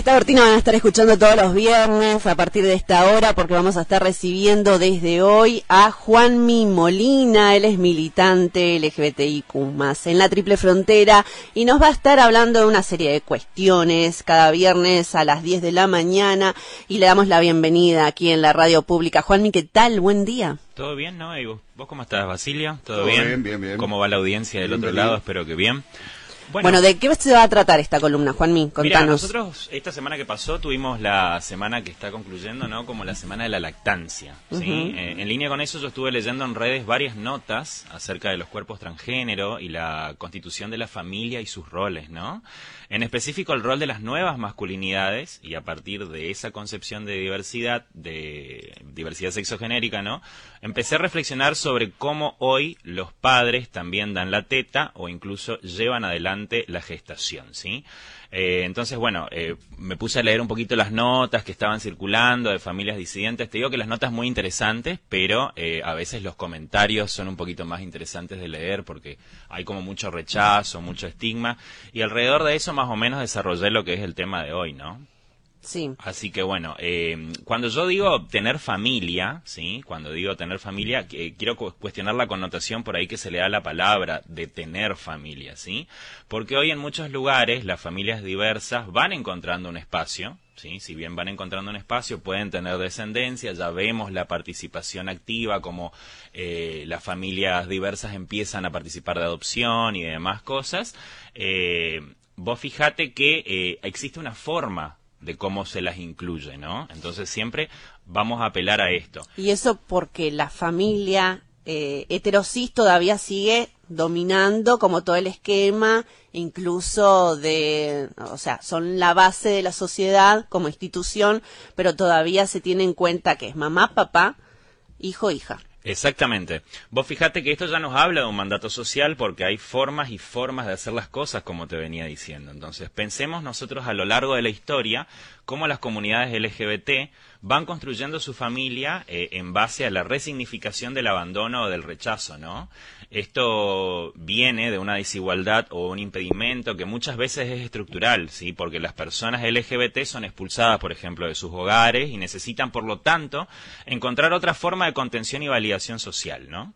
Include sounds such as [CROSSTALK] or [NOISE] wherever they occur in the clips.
Esta cortina van a estar escuchando todos los viernes a partir de esta hora porque vamos a estar recibiendo desde hoy a Juanmi Molina, él es militante LGBTIQ en la Triple Frontera y nos va a estar hablando de una serie de cuestiones cada viernes a las 10 de la mañana y le damos la bienvenida aquí en la radio pública. Juanmi, ¿qué tal? Buen día. ¿Todo bien, no? vos, cómo estás, Basilio? ¿Todo, bien? bien? Bien, ¿Cómo va la audiencia del otro lado? Espero que bien. Bueno, ¿de qué se va a tratar esta columna, Juanmi? Contanos. nosotros esta semana que pasó tuvimos la semana que está concluyendo, ¿no? Como la semana de la lactancia, ¿sí? Eh, en línea con eso yo estuve leyendo en redes varias notas acerca de los cuerpos transgénero y la constitución de la familia y sus roles, ¿no? En específico el rol de las nuevas masculinidades y a partir de esa concepción de diversidad, de diversidad sexogenérica, ¿no? Empecé a reflexionar sobre cómo hoy los padres también dan la teta o incluso llevan adelante la gestación, ¿sí? Eh, entonces, bueno, eh, me puse a leer un poquito las notas que estaban circulando de familias disidentes. Te digo que las notas muy interesantes, pero eh, a veces los comentarios son un poquito más interesantes de leer porque hay como mucho rechazo, mucho estigma. Y alrededor de eso más o menos desarrollé lo que es el tema de hoy, ¿no? Sí. Así que bueno, eh, cuando yo digo tener familia, ¿sí? Cuando digo tener familia, eh, quiero cuestionar la connotación por ahí que se le da la palabra de tener familia, ¿sí? Porque hoy en muchos lugares las familias diversas van encontrando un espacio, ¿sí? Si bien van encontrando un espacio, pueden tener descendencia, ya vemos la participación activa, como eh, las familias diversas empiezan a participar de adopción y demás cosas. vos fijate que existe una forma de cómo se las incluye, ¿no? Entonces siempre vamos a apelar a esto. Y eso porque la familia eh, heterosis todavía sigue dominando como todo el esquema, incluso de, o sea, son la base de la sociedad como institución, pero todavía se tiene en cuenta que es mamá, papá, hijo, hija. Exactamente. Vos fijate que esto ya nos habla de un mandato social porque hay formas y formas de hacer las cosas, como te venía diciendo. Entonces, pensemos nosotros a lo largo de la historia cómo las comunidades LGBT van construyendo su familia eh, en base a la resignificación del abandono o del rechazo, ¿no? Esto viene de una desigualdad o un impedimento que muchas veces es estructural, ¿sí? Porque las personas LGBT son expulsadas, por ejemplo, de sus hogares y necesitan, por lo tanto, encontrar otra forma de contención y validación social, ¿no?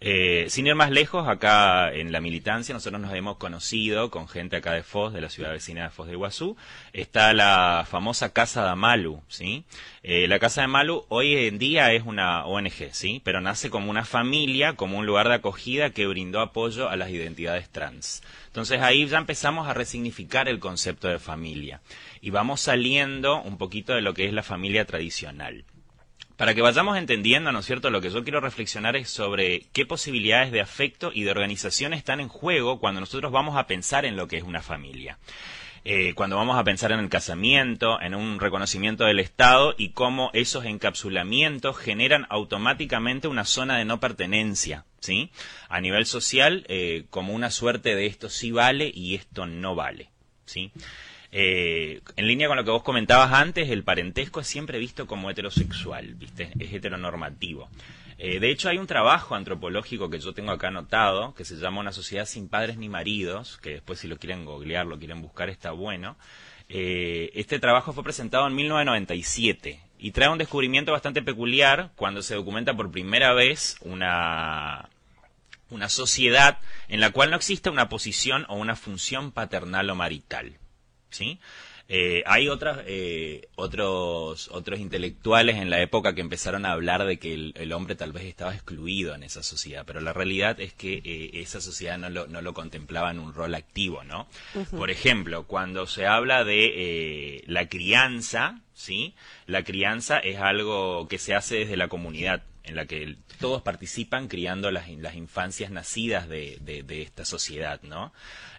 Eh, sin ir más lejos, acá en la militancia nosotros nos hemos conocido con gente acá de Foz, de la ciudad vecina de Foz de Iguazú. Está la famosa Casa de Amalu, ¿sí? Eh, la Casa de Malu hoy en día es una ONG, ¿sí? Pero nace como una familia, como un lugar de acogida que brindó apoyo a las identidades trans. Entonces ahí ya empezamos a resignificar el concepto de familia y vamos saliendo un poquito de lo que es la familia tradicional. Para que vayamos entendiendo, ¿no es cierto?, lo que yo quiero reflexionar es sobre qué posibilidades de afecto y de organización están en juego cuando nosotros vamos a pensar en lo que es una familia. Eh, cuando vamos a pensar en el casamiento, en un reconocimiento del Estado y cómo esos encapsulamientos generan automáticamente una zona de no pertenencia, ¿sí? A nivel social, eh, como una suerte de esto sí vale y esto no vale, ¿sí? Eh, en línea con lo que vos comentabas antes, el parentesco es siempre visto como heterosexual, ¿viste? Es heteronormativo. Eh, de hecho, hay un trabajo antropológico que yo tengo acá anotado, que se llama Una sociedad sin padres ni maridos, que después si lo quieren googlear, lo quieren buscar, está bueno. Eh, este trabajo fue presentado en 1997 y trae un descubrimiento bastante peculiar cuando se documenta por primera vez una, una sociedad en la cual no existe una posición o una función paternal o marital. ¿sí? Eh, hay otras, eh, otros, otros intelectuales en la época que empezaron a hablar de que el, hombre tal vez estaba excluido en esa sociedad, pero la realidad es que eh, esa sociedad no lo, no lo, contemplaba en un rol activo, ¿no? Por ejemplo, cuando se habla de la crianza, ¿sí? La crianza es algo que se hace desde la comunidad en la que todos participan criando las, las infancias nacidas de, de, esta sociedad, ¿no?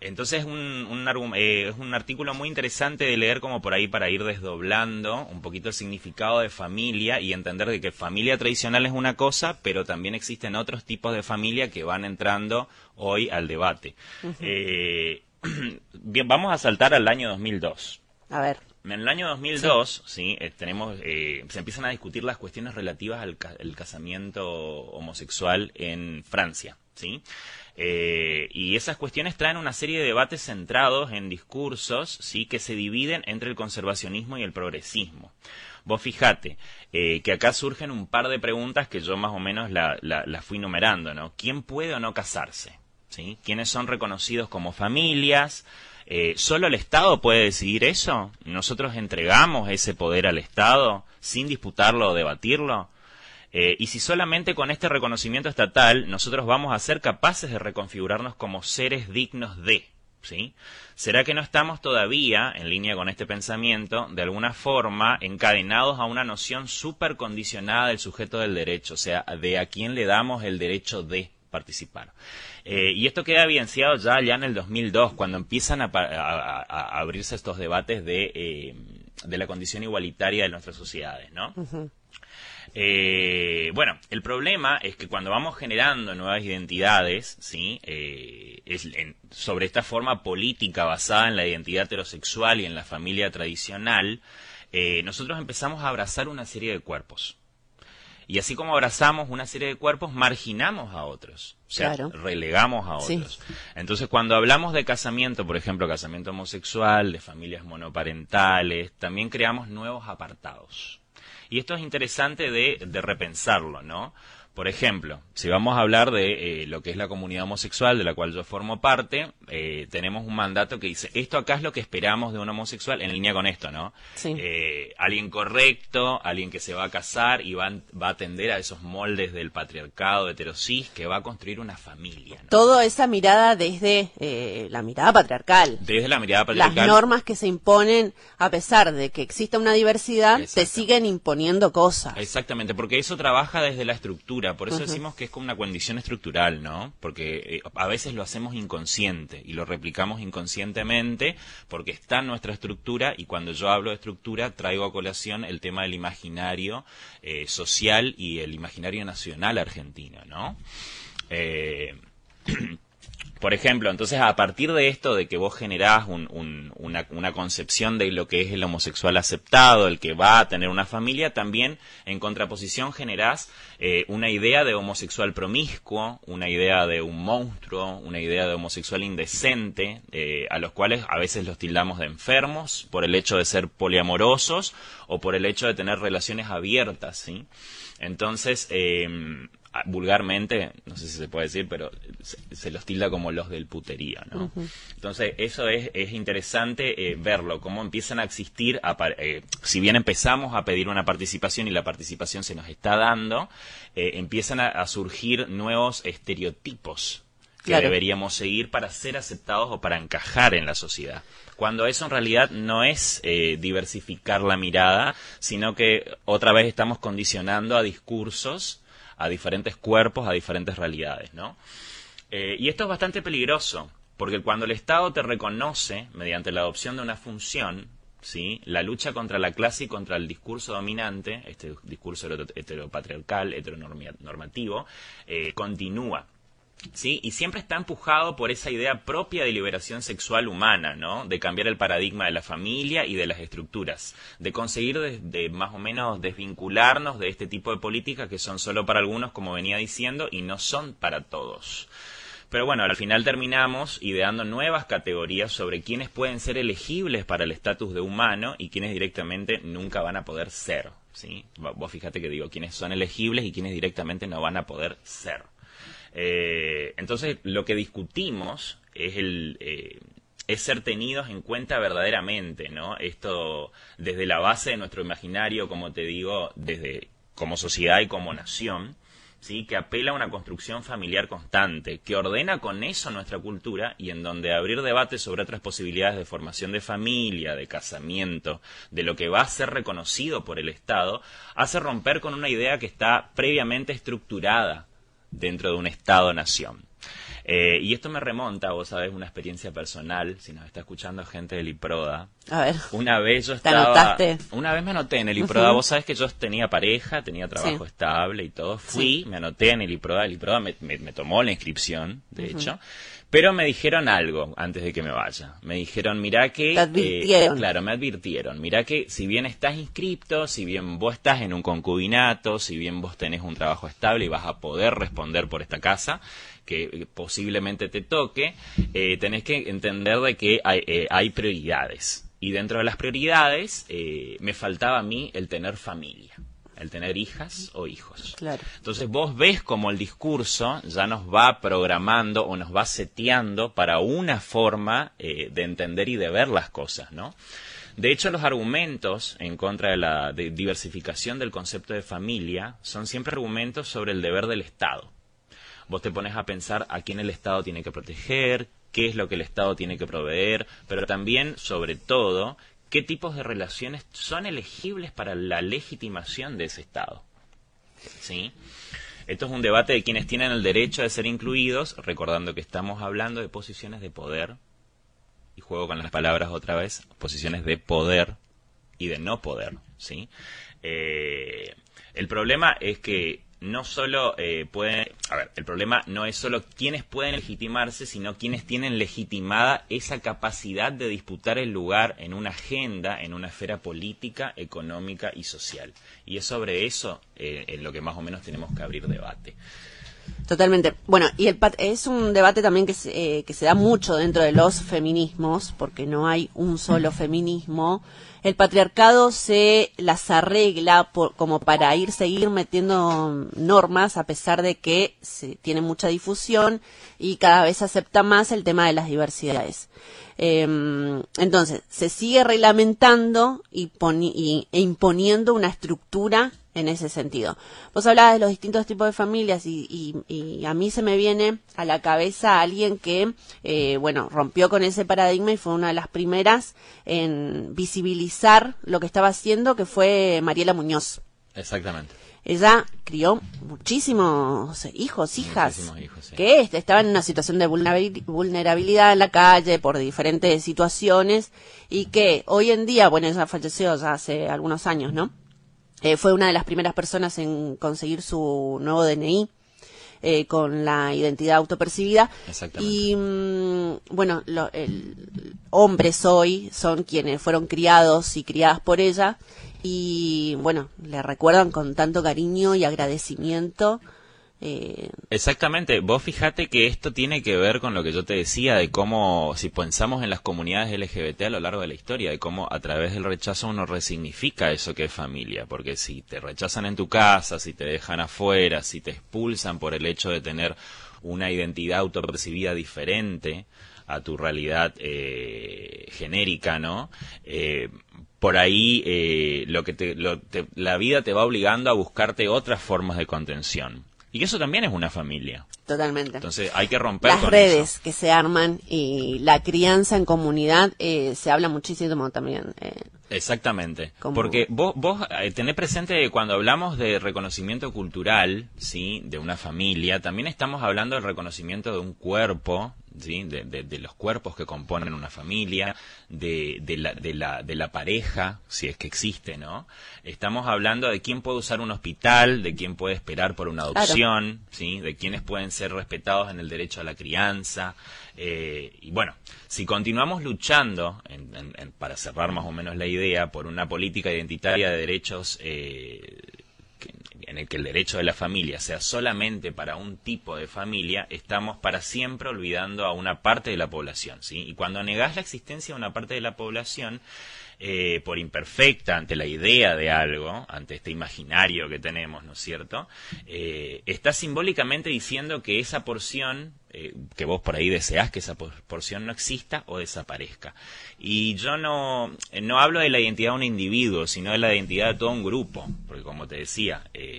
Entonces es un, eh, es un artículo muy interesante de leer como por ahí para ir desdoblando un poquito el significado de familia y entender de que familia tradicional es una cosa, pero también existen otros tipos de familia que van entrando hoy al debate. Eh, [CLEARS THROAT] bien, vamos a saltar al año 2002. A ver. En el año 2002, sí, eh, tenemos, eh, se empiezan a discutir las cuestiones relativas al, casamiento homosexual en Francia, ¿sí? Eh, y esas cuestiones traen una serie de debates centrados en discursos, ¿sí? Que se dividen entre el conservacionismo y el progresismo. Vos fijate eh, que acá surgen un par de preguntas que yo más o menos las la, fui numerando, ¿no? ¿Quién puede o no casarse? ¿Sí? ¿Quiénes son reconocidos como familias? Eh, ¿Solo el Estado puede decidir eso? ¿Nosotros entregamos ese poder al Estado sin disputarlo o debatirlo? Eh, y si solamente con este reconocimiento estatal nosotros vamos a ser capaces de reconfigurarnos como seres dignos de, ¿sí? ¿Será que no estamos todavía, en línea con este pensamiento, de alguna forma encadenados a una noción súper condicionada del sujeto del derecho, o sea, de a quién le damos el derecho de participar? Eh, y esto queda evidenciado ya, ya en el 2002, cuando empiezan a, abrirse estos debates de, eh, de, la condición igualitaria de nuestras sociedades, ¿no? Eh, bueno, el problema es que cuando vamos generando nuevas identidades, ¿sí? es sobre esta forma política basada en la identidad heterosexual y en la familia tradicional, nosotros empezamos a abrazar una serie de cuerpos. Y así como abrazamos una serie de cuerpos, marginamos a otros. O sea, relegamos a otros. Entonces, cuando hablamos de casamiento, por ejemplo, casamiento homosexual, de familias monoparentales, también creamos nuevos apartados. Y esto es interesante de, de repensarlo, ¿no? Por ejemplo, si vamos a hablar de eh, lo que es la comunidad homosexual, de la cual yo formo parte, eh, tenemos un mandato que dice, esto acá es lo que esperamos de un homosexual, en línea con esto, ¿no? Eh, alguien correcto, alguien que se va a casar y va, va, a atender a esos moldes del patriarcado heterosis, que va a construir una familia. ¿no? Todo esa mirada desde la mirada patriarcal. Desde la mirada patriarcal. Las normas que se imponen, a pesar de que exista una diversidad, te siguen imponiendo cosas. Exactamente, porque eso trabaja desde la estructura por eso decimos que es como una condición estructural, ¿no? Porque eh, a veces lo hacemos inconsciente y lo replicamos inconscientemente porque está en nuestra estructura y cuando yo hablo de estructura traigo a colación el tema del imaginario eh, social y el imaginario nacional argentino, ¿no? Eh, [CLEARS THROAT] Por ejemplo, entonces a partir de esto, de que vos generás una, concepción de lo que es el homosexual aceptado, el que va a tener una familia, también en contraposición generás eh, una idea de homosexual promiscuo, una idea de un monstruo, una idea de homosexual indecente, eh, a los cuales a veces los tildamos de enfermos por el hecho de ser poliamorosos o por el hecho de tener relaciones abiertas, ¿sí? Entonces, eh, vulgarmente, no sé si se puede decir, pero se, los tilda como los del puterío, ¿no? Entonces, eso es, es interesante eh, verlo, cómo empiezan a existir, eh, si bien empezamos a pedir una participación y la participación se nos está dando, eh, empiezan a, surgir nuevos estereotipos que deberíamos seguir para ser aceptados o para encajar en la sociedad. Cuando eso en realidad no es diversificar la mirada, sino que otra vez estamos condicionando a discursos a diferentes cuerpos, a diferentes realidades, ¿no? Eh, y esto es bastante peligroso, porque cuando el Estado te reconoce, mediante la adopción de una función, ¿sí? la lucha contra la clase y contra el discurso dominante, este discurso heteropatriarcal, heteronormativo, eh, continúa. ¿Sí? Y siempre está empujado por esa idea propia de liberación sexual humana, ¿no? De cambiar el paradigma de la familia y de las estructuras, de conseguir de, más o menos desvincularnos de este tipo de políticas que son solo para algunos, como venía diciendo, y no son para todos. Pero bueno, al final terminamos ideando nuevas categorías sobre quiénes pueden ser elegibles para el estatus de humano y quiénes directamente nunca van a poder ser. ¿sí? Vos fíjate que digo quiénes son elegibles y quiénes directamente no van a poder ser. Eh, entonces, lo que discutimos es el... Eh, es ser tenidos en cuenta verdaderamente, ¿no? Esto desde la base de nuestro imaginario, como te digo, desde como sociedad y como nación, ¿sí? que apela a una construcción familiar constante, que ordena con eso nuestra cultura y en donde abrir debates sobre otras posibilidades de formación de familia, de casamiento, de lo que va a ser reconocido por el Estado, hace romper con una idea que está previamente estructurada dentro de un Estado-nación. Eh, y esto me remonta, vos sabés, una experiencia personal, si nos está escuchando gente del IPRODA, A ver. Una vez yo ¿Te estaba... anotaste? Una vez me anoté en el IPRODA. Vos sabés que yo tenía pareja, tenía trabajo Sí. estable y todo. Fui, Sí. me anoté en el IPRODA. El IPRODA me, me- me tomó la inscripción, de hecho. Pero me dijeron algo antes de que me vaya. Me dijeron, mira que... Te advirtieron. eh, claro, me advirtieron. Mira que si bien estás inscripto, si bien vos estás en un concubinato, si bien vos tenés un trabajo estable y vas a poder responder por esta casa, que eh, posiblemente te toque, eh, tenés que entender de que hay, eh, hay prioridades. Y dentro de las prioridades eh, me faltaba a mí el tener familia, el tener hijas o hijos. Claro. Entonces vos ves como el discurso ya nos va programando o nos va seteando para una forma eh, de entender y de ver las cosas, ¿no? De hecho, los argumentos en contra de la de diversificación del concepto de familia son siempre argumentos sobre el deber del Estado. Vos te pones a pensar a quién el Estado tiene que proteger, qué es lo que el Estado tiene que proveer, pero también, sobre todo, qué tipos de relaciones son elegibles para la legitimación de ese Estado. ¿Sí? Esto es un debate de quienes tienen el derecho de ser incluidos, recordando que estamos hablando de posiciones de poder, y juego con las palabras otra vez, posiciones de poder y de no poder, ¿sí? Eh, el problema es que no solo eh, pueden, a ver, el problema no es solo quienes pueden legitimarse, sino quienes tienen legitimada esa capacidad de disputar el lugar en una agenda, en una esfera política, económica y social. Y es sobre eso eh, en lo que más o menos tenemos que abrir debate. Totalmente. Bueno, y el es un debate también que se, eh, que se da mucho dentro de los feminismos, porque no hay un solo feminismo. El patriarcado se las arregla por- como para ir seguir metiendo normas, a pesar de que se tiene mucha difusión y cada vez acepta más el tema de las diversidades. Eh, entonces, se sigue reglamentando y, y- e imponiendo una estructura en ese sentido. Vos hablabas de los distintos tipos de familias y, y- y a mí se me viene a la cabeza alguien que, eh, bueno, rompió con ese paradigma y fue una de las primeras en visibilizar lo que estaba haciendo, que fue Mariela Muñoz. Exactamente. Ella crió muchísimos hijos, hijas, Muchísimos hijos, sí. que este, estaban en una situación de vulnerabil- vulnerabilidad en la calle por diferentes situaciones y que hoy en día, bueno, ella falleció ya hace algunos años, ¿no? Eh, fue una de las primeras personas en conseguir su nuevo DNI eh, con la identidad autopercibida. Exactamente. Y mm, bueno, lo- el, hombres hoy son quienes fueron criados y criadas por ella y bueno, le recuerdan con tanto cariño y agradecimiento. Eh, Exactamente, vos fijate que esto tiene que ver con lo que yo te decía de cómo, si pensamos en las comunidades LGBT a lo largo de la historia, de cómo a través del rechazo uno resignifica eso que es familia, porque si te rechazan en tu casa, si te dejan afuera, si te expulsan por el hecho de tener una identidad autopercibida diferente a tu realidad eh, genérica, ¿no? Eh, por ahí eh, lo que te, lo- te- la vida te va obligando a buscarte otras formas de contención. Y eso también es una familia. totalmente. Entonces hay que romper Las con redes eso. que se arman y la crianza en comunidad eh, se habla muchísimo también. eh, Exactamente. Como- Porque vos, vos eh, tenés presente que cuando hablamos de reconocimiento cultural, ¿sí? De una familia, también estamos hablando del reconocimiento de un cuerpo, ¿sí? De, de- de los cuerpos que componen una familia, de, la, de, la, de la pareja, si es que existe, ¿no? Estamos hablando de quién puede usar un hospital, de quién puede esperar por una Claro. adopción, ¿sí? De quiénes pueden ser respetados en el derecho a la crianza. eh, y bueno, si continuamos luchando, en- en- en- para cerrar más o menos la idea, por una política identitaria de derechos eh, en el que el derecho de la familia sea solamente para un tipo de familia, estamos para siempre olvidando a una parte de la población, ¿sí? Y cuando negás la existencia de una parte de la población, eh, por imperfecta ante la idea de algo, ante este imaginario que tenemos, ¿no es cierto? Eh, está simbólicamente diciendo que esa porción, eh, que vos por ahí deseás que esa por- porción no exista o desaparezca. Y yo no, no hablo de la identidad de un individuo, sino de la identidad de todo un grupo, porque como te decía, eh,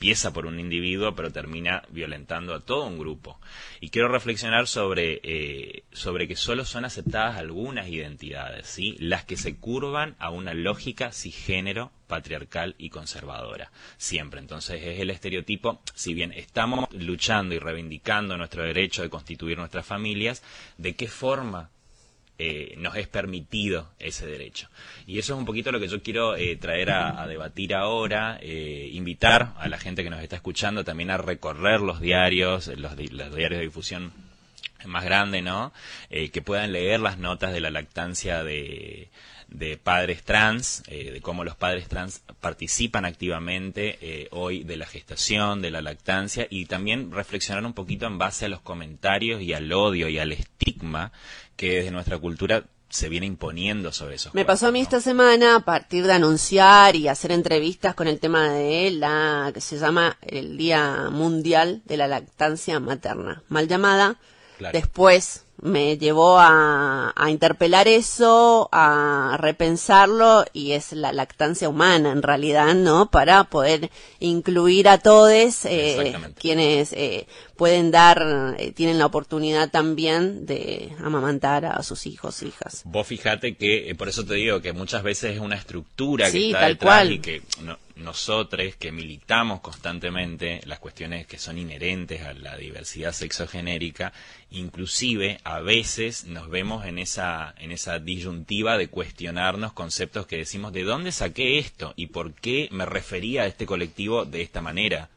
empieza por un individuo, pero termina violentando a todo un grupo. Y quiero reflexionar sobre, eh, sobre que solo son aceptadas algunas identidades, ¿sí? las que se curvan a una lógica cisgénero, patriarcal y conservadora. Siempre. Entonces es el estereotipo, si bien estamos luchando y reivindicando nuestro derecho de constituir nuestras familias, ¿de qué forma eh, nos es permitido ese derecho. Y eso es un poquito lo que yo quiero eh, traer a, debatir ahora, eh, invitar a la gente que nos está escuchando también a recorrer los diarios, los, los diarios de difusión más grande, ¿no? que puedan leer las notas de la lactancia de, de padres trans, de cómo los padres trans participan activamente hoy de la gestación, de la lactancia y también reflexionar un poquito en base a los comentarios y al odio y al estigma que desde nuestra cultura se viene imponiendo sobre eso. Me pasó a mí esta semana, a partir de anunciar y hacer entrevistas con el tema de la que se llama el Día Mundial de la Lactancia Materna, mal llamada. Después me llevó a, interpelar eso, a repensarlo y es la lactancia humana en realidad, ¿no? Para poder incluir a todos eh, quienes eh, pueden dar, eh, tienen la oportunidad también de amamantar a sus hijos, hijas. Vos fíjate que, por eso te digo que muchas veces es una estructura que está detrás y que nosotros que militamos constantemente las cuestiones que son inherentes a la diversidad sexogenérica, inclusive a veces nos vemos en esa, en esa disyuntiva de cuestionarnos conceptos que decimos de dónde saqué esto y por qué me refería a este colectivo de esta manera.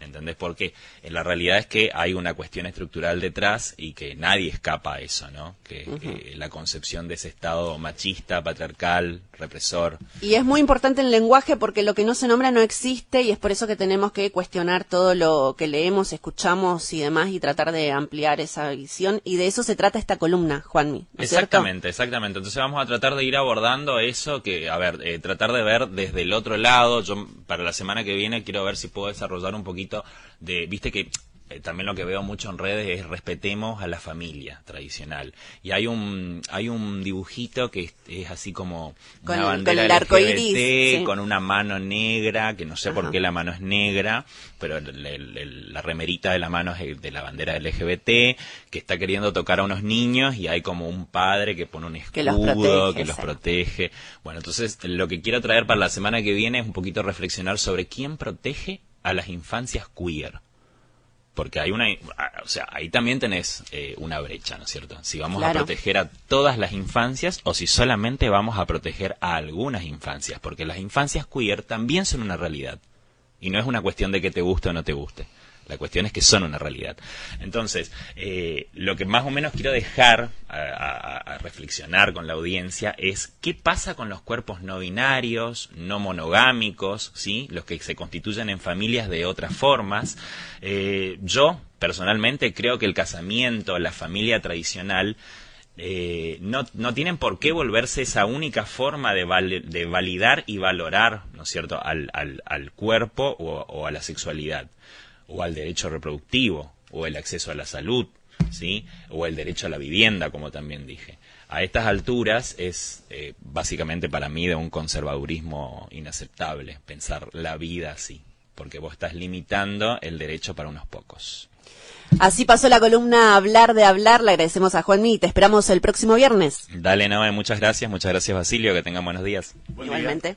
¿Entendés? Porque en la realidad es que hay una cuestión estructural detrás y que nadie escapa a eso, ¿no? Que, la concepción de ese Estado machista, patriarcal, represor. Y es muy importante el lenguaje porque lo que no se nombra no existe y es por eso que tenemos que cuestionar todo lo que leemos, escuchamos y demás y tratar de ampliar esa visión. Y de eso se trata esta columna, Juanmi. exactamente, exactamente. Entonces vamos a tratar de ir abordando eso que, a ver, eh, tratar de ver desde el otro lado. Yo para la semana que viene quiero ver si puedo desarrollar un poquito de, viste que eh, también lo que veo mucho en redes es respetemos a la familia tradicional. Y hay un hay un dibujito que es, así como con una bandera con el arco iris, con una mano negra, que no sé por qué la mano es negra, pero la remerita de la mano es de la bandera LGBT, que está queriendo tocar a unos niños y hay como un padre que pone un escudo que los protege. Que los protege. Bueno, entonces lo que quiero traer para la semana que viene es un poquito reflexionar sobre quién protege a las infancias queer. Porque hay una, o sea, ahí también tenés eh, una brecha, ¿no es cierto? Si vamos a proteger a todas las infancias o si solamente vamos a proteger a algunas infancias, porque las infancias queer también son una realidad. Y no es una cuestión de que te guste o no te guste. La cuestión es que son una realidad. Entonces, eh, lo que más o menos quiero dejar a, reflexionar con la audiencia es qué pasa con los cuerpos no binarios, no monogámicos, ¿sí? los que se constituyen en familias de otras formas. Eh, yo, personalmente, creo que el casamiento, la familia tradicional, eh, no, no, tienen por qué volverse esa única forma de, de validar y valorar, ¿no es cierto?, al, al, al cuerpo o, a la sexualidad o al derecho reproductivo, o el acceso a la salud, ¿sí? o el derecho a la vivienda, como también dije. A estas alturas es eh, básicamente para mí de un conservadurismo inaceptable pensar la vida así, porque vos estás limitando el derecho para unos pocos. Así pasó la columna Hablar de Hablar. Le agradecemos a Juanmi y te esperamos el próximo viernes. Dale, Noé, muchas gracias. Muchas gracias, Basilio. Que tengan buenos días. Igualmente.